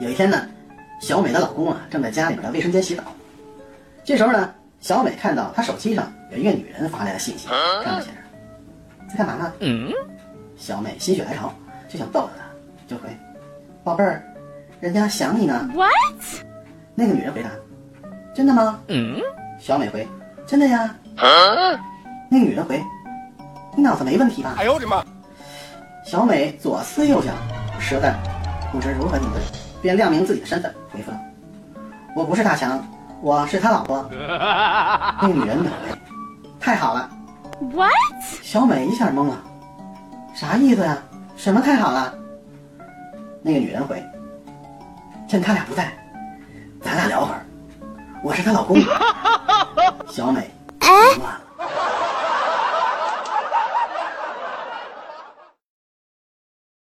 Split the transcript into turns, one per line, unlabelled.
有一天呢，小美的老公啊正在家里面的卫生间洗澡。这时候呢，小美看到她手机上有一个女人发来的信息，上面写着：“在干嘛呢？”小美心血来潮就想逗逗他，就回：“宝贝儿，人家想你呢。”
What？
那个女人回答：“真的吗？”小美回：“真的呀。”那个女人回：“你脑子没问题吧？”
哎呦我的妈！
小美左思右想，实在不知如何应对，便亮明自己的身份，回复道：“我不是大强，我是他老婆。”那个女人秒回：“太好了。
What？”
小美一下懵了，啥意思呀？什么太好了？那个女人回：“趁他俩不在，咱俩聊会儿。我是她老公。”小美懵了。